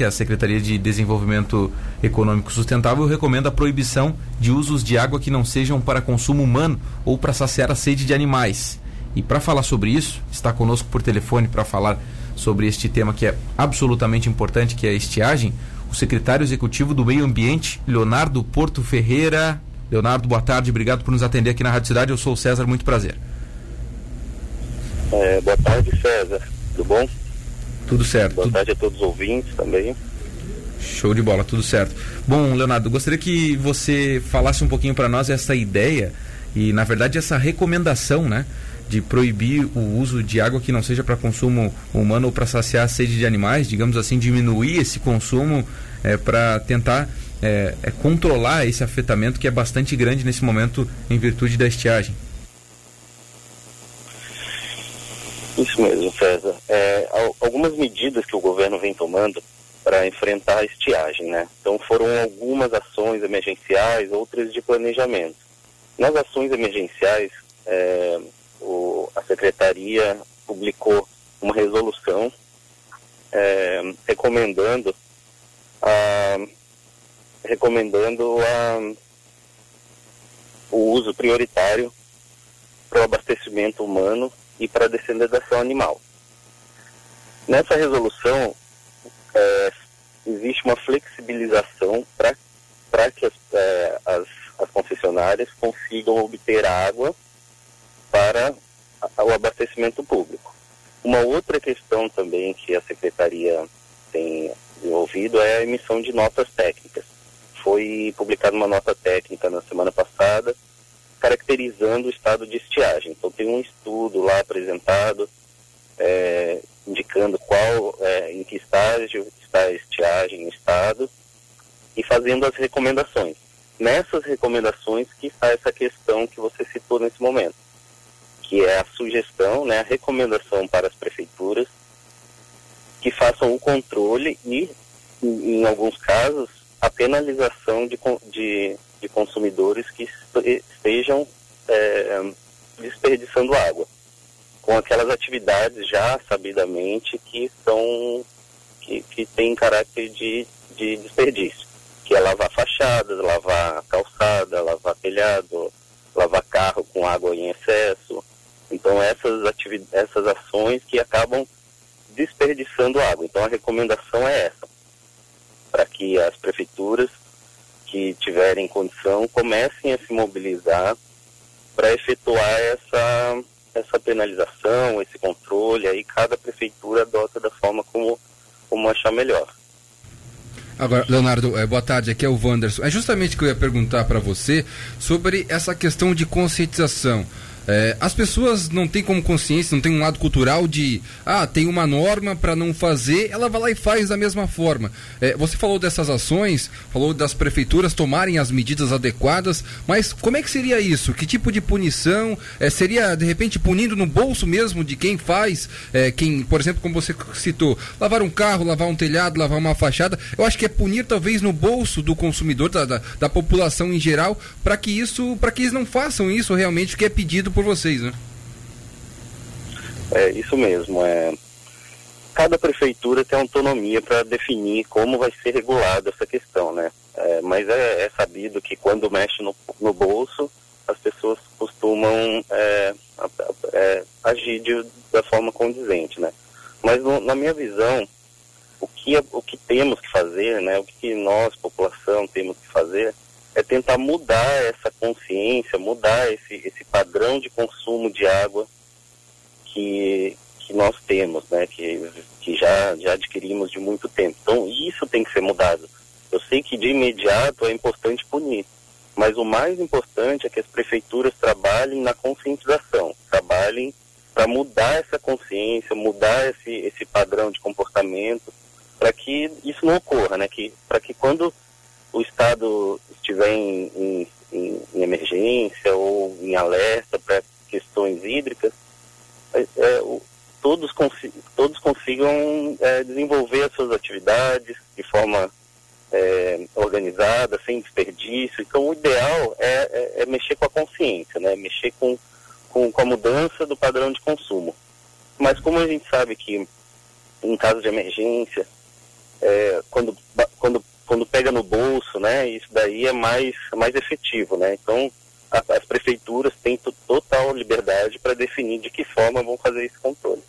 que a Secretaria de Desenvolvimento Econômico Sustentável recomenda a proibição de usos de água que não sejam para consumo humano ou para saciar a sede de animais. E para falar sobre isso, está conosco por telefone para falar sobre este tema que é absolutamente importante, que é a estiagem, o secretário executivo do Meio Ambiente, Leonardo Porto Ferreira. Leonardo, boa tarde, obrigado por nos atender aqui na Rádio Cidade. Eu sou o César, muito prazer. É, boa tarde, César. Tudo bom? Tudo certo. Boa tarde a todos os ouvintes também. Show de bola, tudo certo. Bom, Leonardo, gostaria que você falasse um pouquinho para nós essa ideia e, na verdade, essa recomendação, né? de proibir o uso de água que não seja para consumo humano ou para saciar a sede de animais, digamos assim, diminuir esse consumo é, para tentar é, é, controlar esse afetamento que é bastante grande nesse momento em virtude da estiagem. Isso mesmo, César. É, algumas medidas que o governo vem tomando para enfrentar a estiagem, né? Então foram algumas ações emergenciais, outras de planejamento. Nas ações emergenciais, é, o, a secretaria publicou uma resolução é, recomendando a, recomendando a, o uso prioritário para o abastecimento humano e para a descendentação animal. Nessa resolução, é, existe uma flexibilização para que as, é, as, as concessionárias consigam obter água para o abastecimento público. Uma outra questão também que a Secretaria tem desenvolvido é a emissão de notas técnicas. Foi publicada uma nota técnica na semana passada caracterizando o estado de estiagem. Então tem um estudo lá apresentado é, indicando qual, é, em que estágio está a estiagem no estado e fazendo as recomendações. Nessas recomendações que está essa questão que você citou nesse momento que é a sugestão, né, a recomendação para as prefeituras que façam o controle e, em, alguns casos, a penalização de, de, de consumidores que estejam é, desperdiçando água, com aquelas atividades já sabidamente que são que, que têm caráter de, de desperdício, que é lavar fachadas, lavar calçada, lavar telhado, lavar carro com água em excesso, então essas, essas ações que acabam desperdiçando água. Então a recomendação é essa, para que as prefeituras que tiverem condição comecem a se mobilizar para efetuar essa, essa penalização, esse controle, aí cada prefeitura adota da forma como, como achar melhor. Agora, Leonardo, é, boa tarde, aqui é o Wanderson. É justamente que eu ia perguntar para você sobre essa questão de conscientização. É, as pessoas não têm como consciência, não tem um lado cultural de, ah, tem uma norma para não fazer, ela vai lá e faz da mesma forma. É, você falou dessas ações, falou das prefeituras tomarem as medidas adequadas, mas como é que seria isso? Que tipo de punição? É, seria, de repente, punindo no bolso mesmo de quem faz, é, quem, por exemplo, como você citou, lavar um carro, lavar um telhado, lavar uma fachada? Eu acho que é punir talvez no bolso do consumidor, da, da, da população em geral, para que isso, para que eles não façam isso realmente que é pedido por por vocês, né? É isso mesmo. É... Cada prefeitura tem autonomia para definir como vai ser regulada essa questão, né? É, mas é, é, sabido que quando mexe no, no bolso, as pessoas costumam é, é agir de, da forma condizente, né? Mas no, na minha visão, o que, o que temos que fazer, né? O que nós, população, temos que fazer é tentar mudar essa consciência, mudar esse, esse padrão de consumo de água que, que nós temos, né, que, que já, já adquirimos de muito tempo. Então, isso tem que ser mudado. Eu sei que de imediato é importante punir, mas o mais importante é que as prefeituras trabalhem na conscientização, trabalhem para mudar essa consciência, mudar esse, esse padrão de comportamento, para que isso não ocorra, né? Que, para que quando o Estado estiver em, em, em, em emergência ou em alerta para questões hídricas, é, é, o, todos, consi todos consigam é, desenvolver as suas atividades de forma é, organizada, sem desperdício. Então, o ideal é, é, mexer com a consciência, né? mexer com, com, com a mudança do padrão de consumo. Mas como a gente sabe que em caso de emergência é, quando, quando, quando pega no bolso, né, isso daí é mais, mais efetivo, né? Então, a, as prefeituras têm total liberdade para definir de que forma vão fazer esse controle.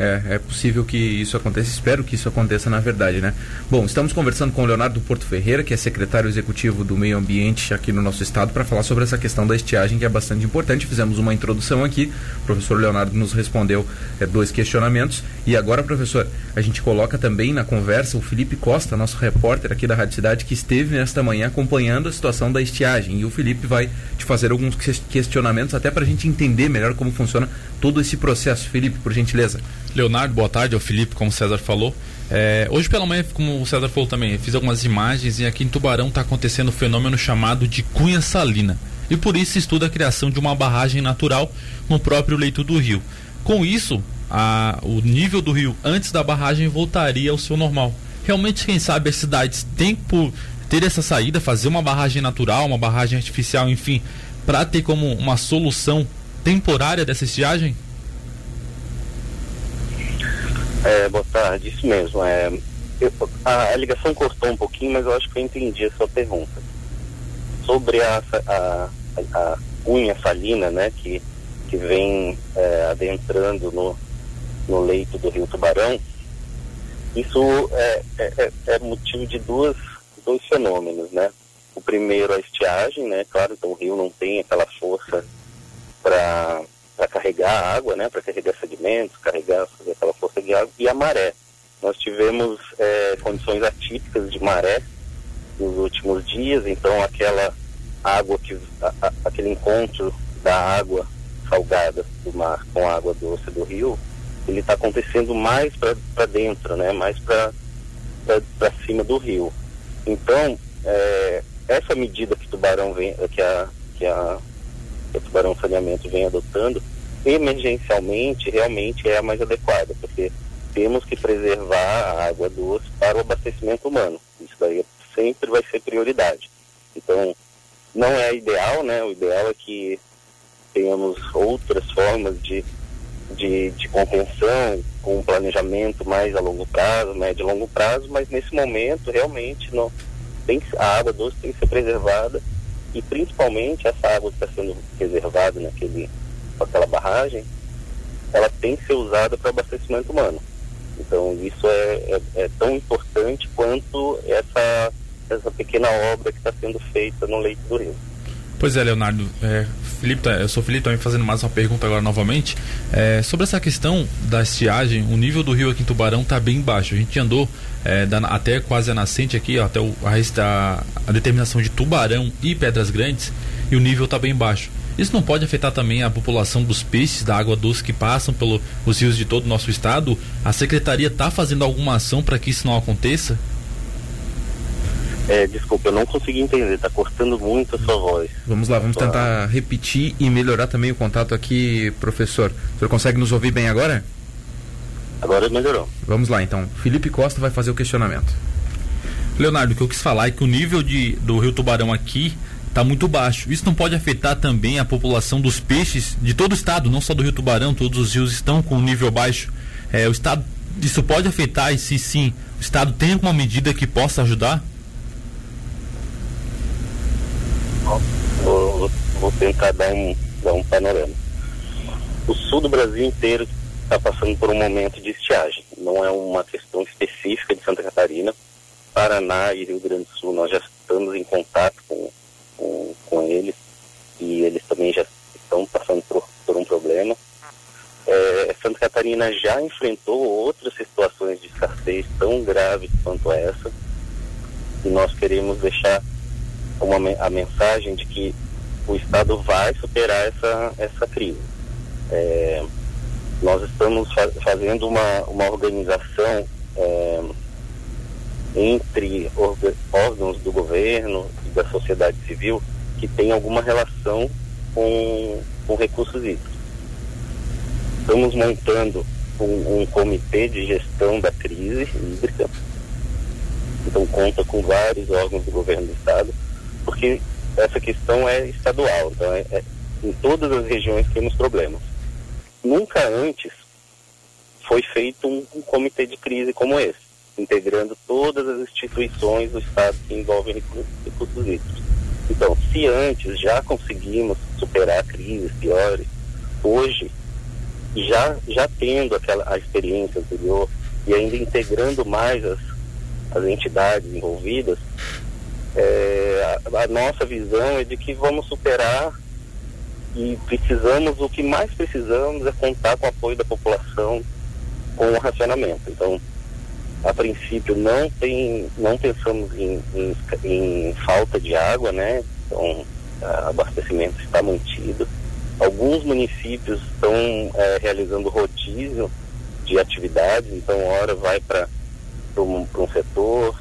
É, é possível que isso aconteça, espero que isso aconteça na verdade, né? Bom, estamos conversando com o Leonardo Porto Ferreira, que é secretário executivo do Meio Ambiente aqui no nosso estado, para falar sobre essa questão da estiagem, que é bastante importante. Fizemos uma introdução aqui, o professor Leonardo nos respondeu é, dois questionamentos. E agora, professor, a gente coloca também na conversa o Felipe Costa, nosso repórter aqui da Rádio Cidade, que esteve nesta manhã acompanhando a situação da estiagem. E o Felipe vai te fazer alguns questionamentos, até para a gente entender melhor como funciona todo esse processo. Felipe, por gentileza. Leonardo, boa tarde, é o Felipe, como o César falou. É, hoje pela manhã, como o César falou também, fiz algumas imagens e aqui em Tubarão está acontecendo um fenômeno chamado de cunha salina. E por isso estuda a criação de uma barragem natural no próprio leito do rio. Com isso, a, o nível do rio antes da barragem voltaria ao seu normal. Realmente, quem sabe as cidades têm por ter essa saída, fazer uma barragem natural, uma barragem artificial, enfim, para ter como uma solução temporária dessa estiagem? É, boa tarde, isso mesmo. É, eu, a, a, ligação cortou um pouquinho, mas eu acho que eu entendi a sua pergunta. Sobre a, a, a unha salina, né, que, que vem é, adentrando no, no leito do rio Tubarão, isso é, é, é, é motivo de duas, dois fenômenos, né? O primeiro, a estiagem, né? Claro, então o rio não tem aquela força para carregar água, né? Para carregar sedimentos, carregar aquela força de água e a maré. Nós tivemos é, condições atípicas de maré nos últimos dias, então aquela água que a, a, aquele encontro da água salgada do mar com a água doce do rio, ele está acontecendo mais para dentro, né? Mais para cima do rio. Então é, essa medida que Tubarão vem, que a que a, que a Tubarão Saneamento vem adotando, emergencialmente realmente é a mais adequada, porque temos que preservar a água doce para o abastecimento humano. Isso daí sempre vai ser prioridade. Então, não é ideal, né? O ideal é que tenhamos outras formas de, de, de contenção, com um planejamento mais a longo prazo, médio e longo prazo, mas nesse momento realmente não, tem, a água doce tem que ser preservada e principalmente essa água que está sendo reservada naquele aquela barragem, ela tem que ser usada para abastecimento humano. Então isso é, é, é, tão importante quanto essa, essa pequena obra que está sendo feita no leito do rio. Pois é, Leonardo. É, Felipe, tá, eu sou Felipe também fazendo mais uma pergunta agora novamente. É, sobre essa questão da estiagem, o nível do rio aqui em Tubarão está bem baixo. A gente andou é, da, até quase a nascente aqui, ó, até o, a, a determinação de Tubarão e Pedras Grandes, e o nível está bem baixo. Isso não pode afetar também a população dos peixes da água doce que passam pelos rios de todo o nosso estado? A secretaria está fazendo alguma ação para que isso não aconteça? É, desculpa, eu não consegui entender, está cortando muito a sua voz. Vamos lá, vamos tentar repetir e melhorar também o contato aqui, professor. O senhor consegue nos ouvir bem agora? Agora melhorou. Vamos lá então. Felipe Costa vai fazer o questionamento. Leonardo, o que eu quis falar é que o nível de, do Rio Tubarão aqui está muito baixo. Isso não pode afetar também a população dos peixes de todo o estado, não só do Rio Tubarão, todos os rios estão com um nível baixo. É, o estado, isso pode afetar e se sim, o estado tem alguma medida que possa ajudar? Vou, tentar dar um, dar um panorama. O sul do Brasil inteiro está passando por um momento de estiagem. Não é uma questão específica de Santa Catarina. Paraná e Rio Grande do Sul, nós já estamos em contato com com, com eles e eles também já estão passando por, por um problema. É, Santa Catarina já enfrentou outras situações de escassez tão graves quanto essa e nós queremos deixar uma, a mensagem de que o Estado vai superar essa, essa crise. É, nós estamos fa fazendo uma, uma organização é, entre órgãos do governo e da sociedade civil que tem alguma relação com, com recursos hídricos. Estamos montando um, um comitê de gestão da crise hídrica, então conta com vários órgãos do governo do estado, porque essa questão é estadual, então é, é, em todas as regiões temos problemas. Nunca antes foi feito um, um comitê de crise como esse integrando todas as instituições do Estado que envolvem recursos, hídricos. Então, se antes já conseguimos superar crises piores, hoje, já, já tendo aquela, a experiência anterior e ainda integrando mais as, as entidades envolvidas, é, a, a nossa visão é de que vamos superar e precisamos, o que mais precisamos é contar com o apoio da população com o racionamento. Então, a princípio não tem, não pensamos em, em, em falta de água, né? Então, abastecimento está mantido. Alguns municípios estão é, realizando rodízio de atividades, então hora vai para um setor,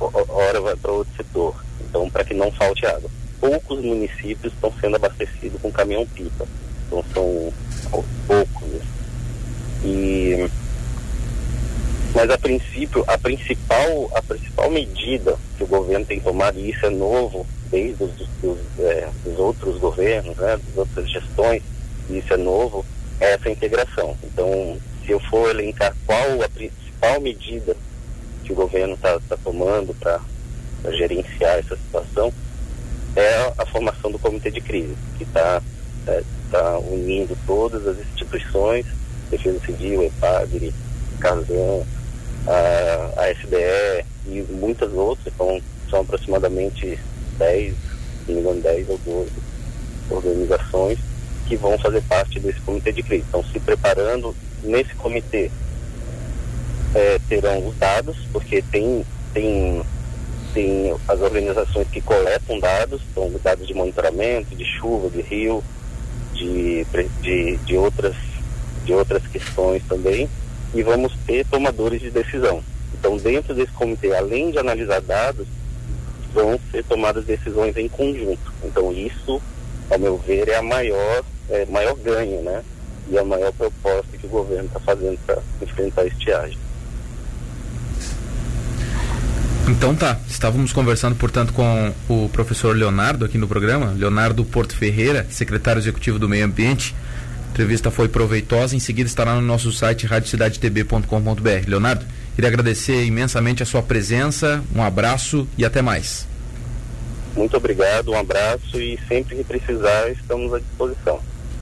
hora vai para outro setor. Então, para que não falte água poucos municípios estão sendo abastecidos com caminhão-pipa. Então são poucos. Né? E, mas a princípio, a principal, a principal medida que o governo tem tomado, e isso é novo desde os dos, é, dos outros governos, né, das outras gestões, e isso é novo, é essa integração. Então, se eu for elencar qual a principal medida que o governo está tá tomando para gerenciar essa situação, é a formação do comitê de crise, que está é, tá unindo todas as instituições, Defesa Civil, EPAGRE, CASAN, a, a SDE e muitas outras, então são aproximadamente 10, se não me engano, 10 ou 12 organizações que vão fazer parte desse comitê de crise. Estão se preparando nesse comitê. É, terão os dados, porque tem, tem tem as organizações que coletam dados, são dados de monitoramento, de chuva, de rio, de, de, de, outras, de outras questões também, e vamos ter tomadores de decisão. Então, dentro desse comitê, além de analisar dados, vão ser tomadas decisões em conjunto. Então, isso, ao meu ver, é a maior, é, maior ganho, né? E a maior proposta que o governo está fazendo para enfrentar a estiagem. Então tá, estávamos conversando, portanto, com o professor Leonardo aqui no programa, Leonardo Porto Ferreira, secretário executivo do Meio Ambiente. A entrevista foi proveitosa, em seguida estará no nosso site radiocidadetb.com.br. Leonardo, queria agradecer imensamente a sua presença, um abraço e até mais. Muito obrigado, um abraço e sempre que precisar estamos à disposição.